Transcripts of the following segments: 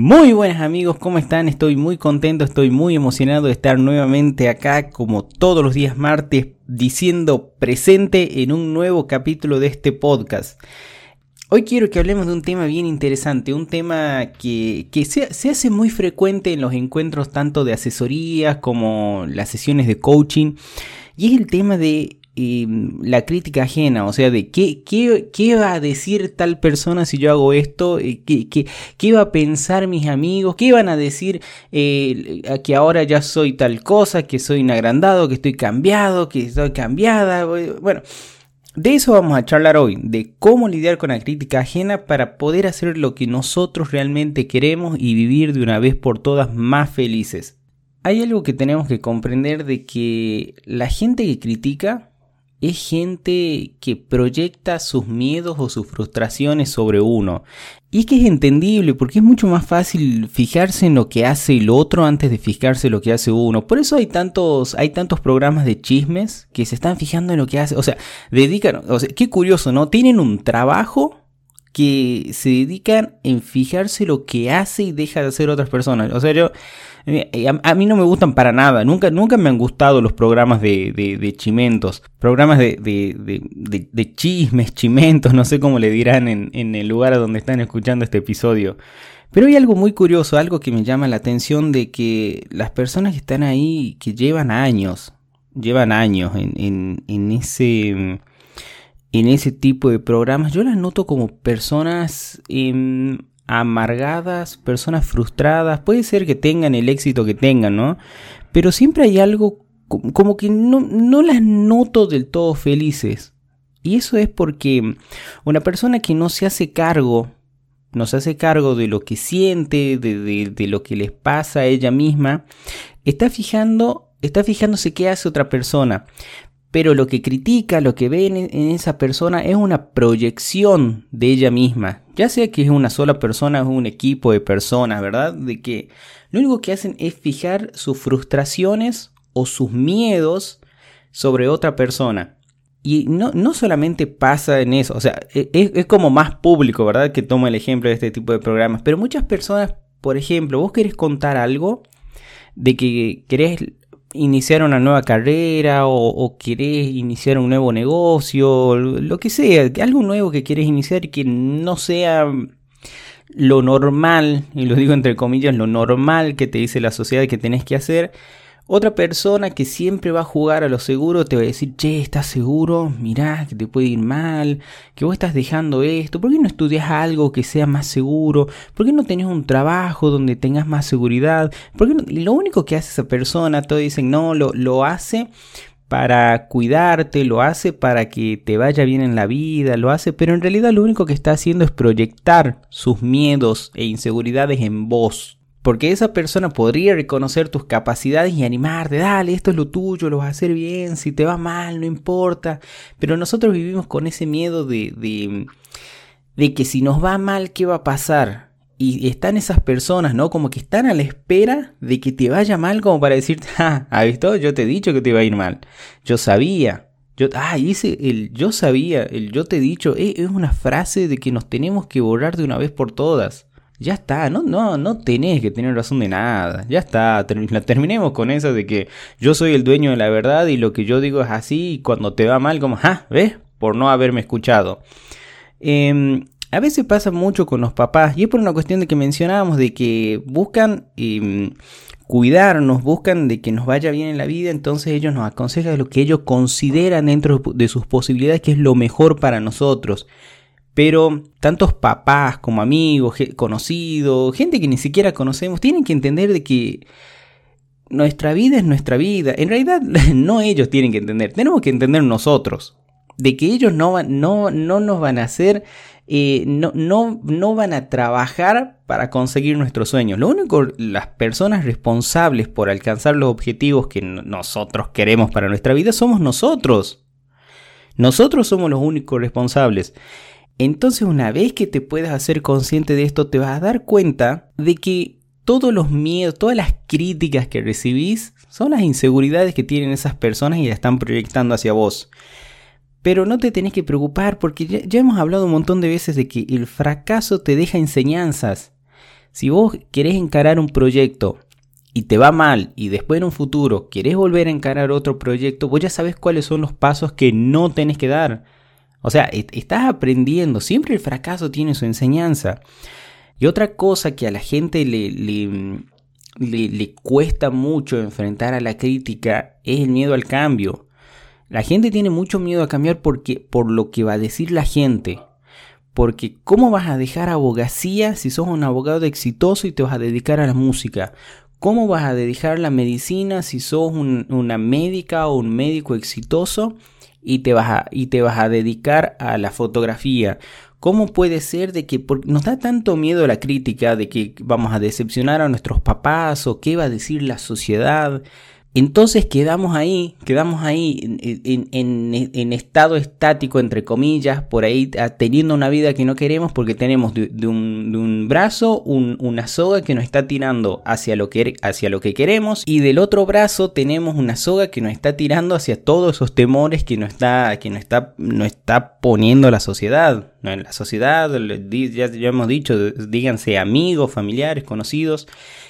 Muy buenas amigos, ¿cómo están? Estoy muy contento, estoy muy emocionado de estar nuevamente acá como todos los días martes diciendo presente en un nuevo capítulo de este podcast. Hoy quiero que hablemos de un tema bien interesante, un tema que, se, se, hace muy frecuente en los encuentros tanto de asesorías como las sesiones de coaching, y es el tema de la crítica ajena, o sea, de qué, qué, va a decir tal persona si yo hago esto, eh, qué, qué, qué va a pensar mis amigos, qué van a decir eh, que ahora ya soy tal cosa, que soy un agrandado, que estoy cambiado, que estoy cambiada. Bueno, de eso vamos a charlar hoy, de cómo lidiar con la crítica ajena para poder hacer lo que nosotros realmente queremos y vivir de una vez por todas más felices. Hay algo que tenemos que comprender de que la gente que critica es gente que proyecta sus miedos o sus frustraciones sobre uno. Y es que es entendible porque es mucho más fácil fijarse en lo que hace el otro antes de fijarse en lo que hace uno. Por eso hay tantos, hay tantos programas de chismes que se están fijando en lo que hace. O sea, dedican, o sea, qué curioso, ¿no? Tienen un trabajo que se dedican en fijarse lo que hace y deja de hacer otras personas. O sea, yo eh, a, mí no me gustan para nada. Nunca, nunca me han gustado los programas de, de, chimentos. Programas de, de, chismes, chimentos, no sé cómo le dirán en, en el lugar a donde están escuchando este episodio. Pero hay algo muy curioso, algo que me llama la atención de que las personas que están ahí, que llevan años, llevan años en, en, en ese en ese tipo de programas, yo las noto como personas em, amargadas, personas frustradas, puede ser que tengan el éxito que tengan, ¿no? Pero siempre hay algo como que no, no las noto del todo felices. Y eso es porque una persona que no se hace cargo, no se hace cargo de lo que siente, de, de, de lo que les pasa a ella misma, está fijando, está fijándose qué hace otra persona pero lo que critica, lo que ve en, esa persona es una proyección de ella misma. Ya sea que es una sola persona o un equipo de personas, ¿verdad? De que lo único que hacen es fijar sus frustraciones o sus miedos sobre otra persona. Y no, no solamente pasa en eso, o sea, e, es, es como más público, ¿verdad? Que toma el ejemplo de este tipo de programas. Pero muchas personas, por ejemplo, vos querés contar algo de que querés iniciar una nueva carrera o, querés iniciar un nuevo negocio, lo que sea, algo nuevo que quieres iniciar y que no sea lo normal, y lo digo entre comillas, lo normal que te dice la sociedad que tenés que hacer, otra persona que siempre va a jugar a lo seguro te va a decir, che, ¿estás seguro? Mirá, que te puede ir mal, que vos estás dejando esto, ¿por qué no estudias algo que sea más seguro? ¿Por qué no tenés un trabajo donde tengas más seguridad? ¿Por lo único que hace esa persona, todos dicen, no, lo, lo hace para cuidarte, lo hace para que te vaya bien en la vida, lo hace, pero en realidad lo único que está haciendo es proyectar sus miedos e inseguridades en vos. Porque esa persona podría reconocer tus capacidades y animarte, dale, esto es lo tuyo, lo vas a hacer bien, si te va mal, no importa. Pero nosotros vivimos con ese miedo de, de, de que si nos va mal, ¿qué va a pasar? Y están esas personas, ¿no? Como que están a la espera de que te vaya mal como para decirte, ah, ¿has visto? Yo te he dicho que te iba a ir mal. Yo sabía. Yo, ah, dice el yo sabía, el yo te he dicho, es, es una frase de que nos tenemos que borrar de una vez por todas. Ya está, no, no, no tenés que tener razón de nada. Ya está, terminemos con eso de que yo soy el dueño de la verdad y lo que yo digo es así y cuando te va mal como, ah, ¿ves? Por no haberme escuchado. Em, a veces pasa mucho con los papás y es por una cuestión de que mencionábamos de que buscan em, cuidarnos, buscan de que nos vaya bien en la vida, entonces ellos nos aconsejan lo que ellos consideran dentro de sus posibilidades que es lo mejor para nosotros. Pero tantos papás como amigos, conocidos, gente que ni siquiera conocemos, tienen que entender de que nuestra vida es nuestra vida. En realidad no ellos tienen que entender, tenemos que entender nosotros. De que ellos no, no, no nos van a hacer, eh, no, no, no van a trabajar para conseguir nuestros sueños. Lo único, las personas responsables por alcanzar los objetivos que nosotros queremos para nuestra vida somos nosotros. Nosotros somos los únicos responsables. Entonces una vez que te puedas hacer consciente de esto, te vas a dar cuenta de que todos los miedos, todas las críticas que recibís son las inseguridades que tienen esas personas y las están proyectando hacia vos. Pero no te tenés que preocupar porque ya, hemos hablado un montón de veces de que el fracaso te deja enseñanzas. Si vos querés encarar un proyecto y te va mal y después en un futuro querés volver a encarar otro proyecto, vos ya sabes cuáles son los pasos que no tenés que dar. O sea, estás aprendiendo, siempre el fracaso tiene su enseñanza. Y otra cosa que a la gente le, le, le, cuesta mucho enfrentar a la crítica es el miedo al cambio. La gente tiene mucho miedo a cambiar porque, por lo que va a decir la gente. Porque ¿cómo vas a dejar abogacía si sos un abogado exitoso y te vas a dedicar a la música? ¿Cómo vas a dedicar la medicina si sos una médica o un médico exitoso y te, vas a, y te vas a dedicar a la fotografía? ¿Cómo puede ser de que nos da tanto miedo la crítica de que vamos a decepcionar a nuestros papás o qué va a decir la sociedad? Entonces quedamos ahí, quedamos ahí en, estado estático, entre comillas, por ahí teniendo una vida que no queremos porque tenemos de, un, brazo una soga que nos está tirando hacia lo, que, hacia lo que queremos y del otro brazo tenemos una soga que nos está tirando hacia todos esos temores que nos está, que está, nos está poniendo la sociedad. En la sociedad, ya, ya hemos dicho, díganse amigos, familiares, conocidos.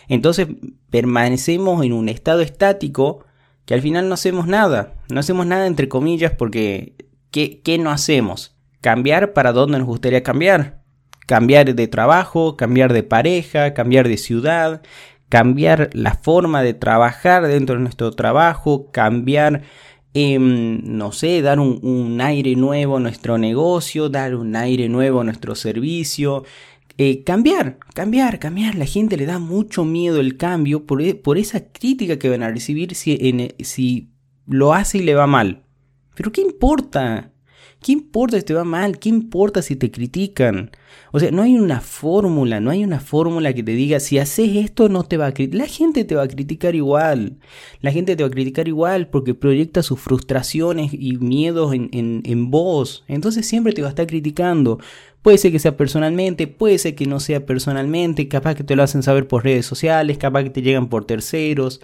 Entonces permanecemos en un estado estático que al final no hacemos nada. No hacemos nada entre comillas porque ¿qué, qué no hacemos? Cambiar para dónde nos gustaría cambiar. Cambiar de trabajo, cambiar de pareja, cambiar de ciudad, cambiar la forma de trabajar dentro de nuestro trabajo, cambiar, em, no sé, dar un, un, aire nuevo a nuestro negocio, dar un aire nuevo a nuestro servicio, eh, cambiar, cambiar, cambiar. La gente le da mucho miedo el cambio por, e, por esa crítica que van a recibir si, si lo hace y le va mal. Pero ¿qué importa? ¿Qué importa si te va mal? ¿Qué importa si te critican? O sea, no hay una fórmula, no hay una fórmula que te diga si haces esto no te va a criticar. La gente te va a criticar igual. La gente te va a criticar igual porque proyecta sus frustraciones y miedos en, en, en vos. Entonces siempre te va a estar criticando. Puede ser que sea personalmente, puede ser que no sea personalmente, capaz que te lo hacen saber por redes sociales, capaz que te llegan por terceros.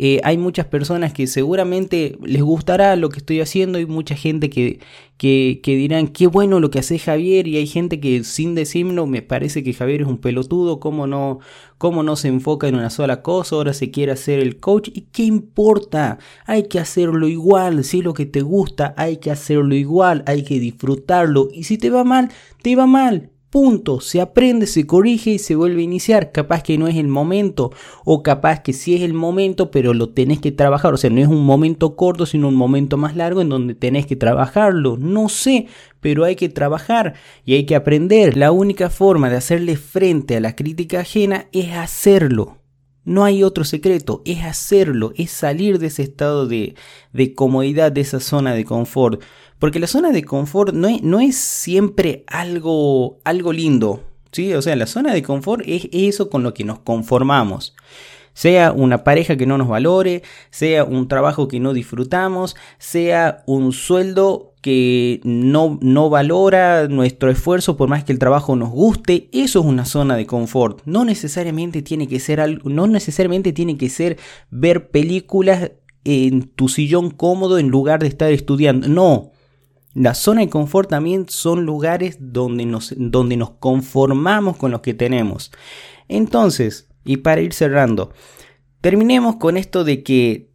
Eh, hay muchas personas que seguramente les gustará lo que estoy haciendo y mucha gente que, que, que dirán qué bueno lo que hace Javier y hay gente que sin decirlo me parece que Javier es un pelotudo, cómo no, cómo no se enfoca en una sola cosa, ahora se quiere hacer el coach y qué importa, hay que hacerlo igual, si es lo que te gusta hay que hacerlo igual, hay que disfrutarlo y si te va mal, te va mal, Punto, se aprende, se corrige y se vuelve a iniciar. Capaz que no es el momento o capaz que sí es el momento, pero lo tenés que trabajar. O sea, no es un momento corto, sino un momento más largo en donde tenés que trabajarlo. No sé, pero hay que trabajar y hay que aprender. La única forma de hacerle frente a la crítica ajena es hacerlo. No hay otro secreto, es hacerlo, es salir de ese estado de, de comodidad, de esa zona de confort. Porque la zona de confort no es, no es siempre algo, algo lindo. ¿sí? O sea, la zona de confort es eso con lo que nos conformamos. Sea una pareja que no nos valore, sea un trabajo que no disfrutamos, sea un sueldo que no, no valora nuestro esfuerzo por más que el trabajo nos guste, eso es una zona de confort. No necesariamente tiene que ser algo, no necesariamente tiene que ser ver películas en tu sillón cómodo en lugar de estar estudiando. No, la zona de confort también son lugares donde nos, donde nos conformamos con lo que tenemos. Entonces, y para ir cerrando, terminemos con esto de que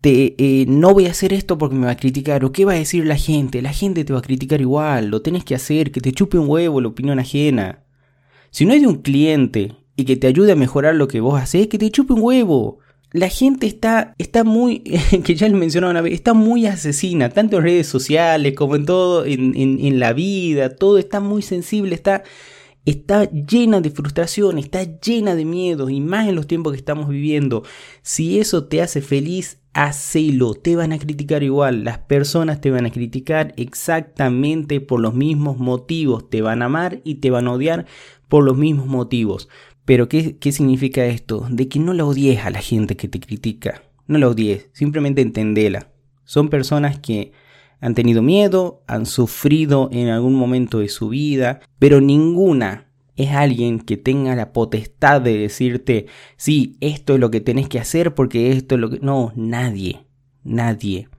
te, eh, no voy a hacer esto porque me va a criticar o qué va a decir la gente. La gente te va a criticar igual, lo tienes que hacer, que te chupe un huevo la opinión ajena. Si no hay de un cliente y que te ayude a mejorar lo que vos haces, que te chupe un huevo la gente está, está muy, que ya les mencionaba una vez, está muy asesina, tanto en redes sociales como en todo, en, la vida, todo está muy sensible, está, está llena de frustración, está llena de miedos, y más en los tiempos que estamos viviendo. Si eso te hace feliz, hacelo, te van a criticar igual, las personas te van a criticar exactamente por los mismos motivos, te van a amar y te van a odiar por los mismos motivos. Pero ¿qué, ¿qué significa esto? De que no la odies a la gente que te critica. No la odies, simplemente entendela. Son personas que han tenido miedo, han sufrido en algún momento de su vida, pero ninguna es alguien que tenga la potestad de decirte, sí, esto es lo que tenés que hacer porque esto es lo que... No, nadie, nadie.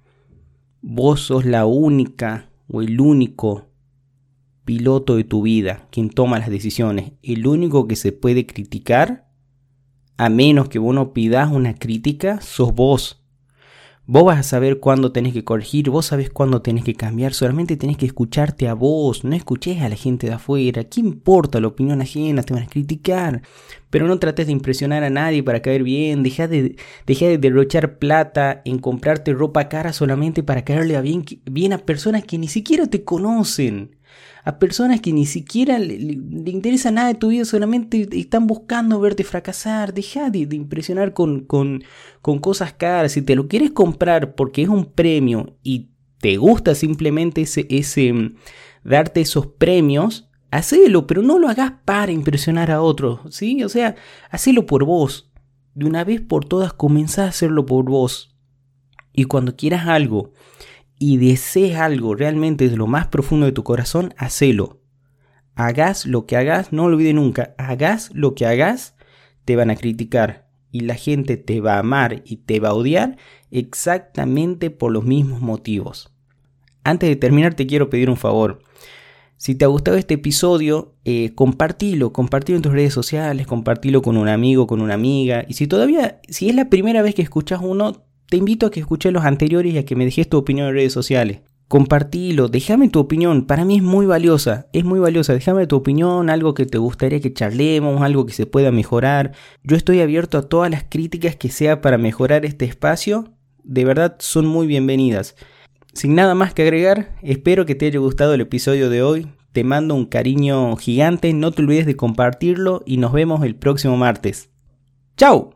Vos sos la única o el único piloto de tu vida, quien toma las decisiones. El único que se puede criticar, a menos que vos no pidas una crítica, sos vos. Vos vas a saber cuándo tenés que corregir, vos sabés cuándo tenés que cambiar, solamente tenés que escucharte a vos, no escuches a la gente de afuera, ¿qué importa la opinión ajena? Te van a criticar, pero no trates de impresionar a nadie para caer bien, deja de, de derrochar plata en comprarte ropa cara solamente para caerle bien, bien a personas que ni siquiera te conocen a personas que ni siquiera le, interesa nada de tu vida, solamente están buscando verte fracasar. Deja de, impresionar con, con, con cosas caras. Si te lo quieres comprar porque es un premio y te gusta simplemente ese, ese mm, darte esos premios, hacelo, pero no lo hagas para impresionar a otros, ¿sí? O sea, hacelo por vos. De una vez por todas comenzá a hacerlo por vos. Y cuando quieras algo y desees algo realmente de lo más profundo de tu corazón, hacelo. Hagas lo que hagas, no olvides nunca, hagas lo que hagas, te van a criticar y la gente te va a amar y te va a odiar exactamente por los mismos motivos. Antes de terminar te quiero pedir un favor. Si te ha gustado este episodio, eh, compartilo, compartilo en tus redes sociales, compartilo con un amigo, con una amiga. Y si todavía, si es la primera vez que escuchas uno, te invito a que escuches los anteriores y a que me dejes tu opinión en redes sociales. Compartilo, déjame tu opinión, para mí es muy valiosa, es muy valiosa, déjame tu opinión, algo que te gustaría que charlemos, algo que se pueda mejorar. Yo estoy abierto a todas las críticas que sea para mejorar este espacio, de verdad son muy bienvenidas. Sin nada más que agregar, espero que te haya gustado el episodio de hoy, te mando un cariño gigante, no te olvides de compartirlo y nos vemos el próximo martes. ¡Chao!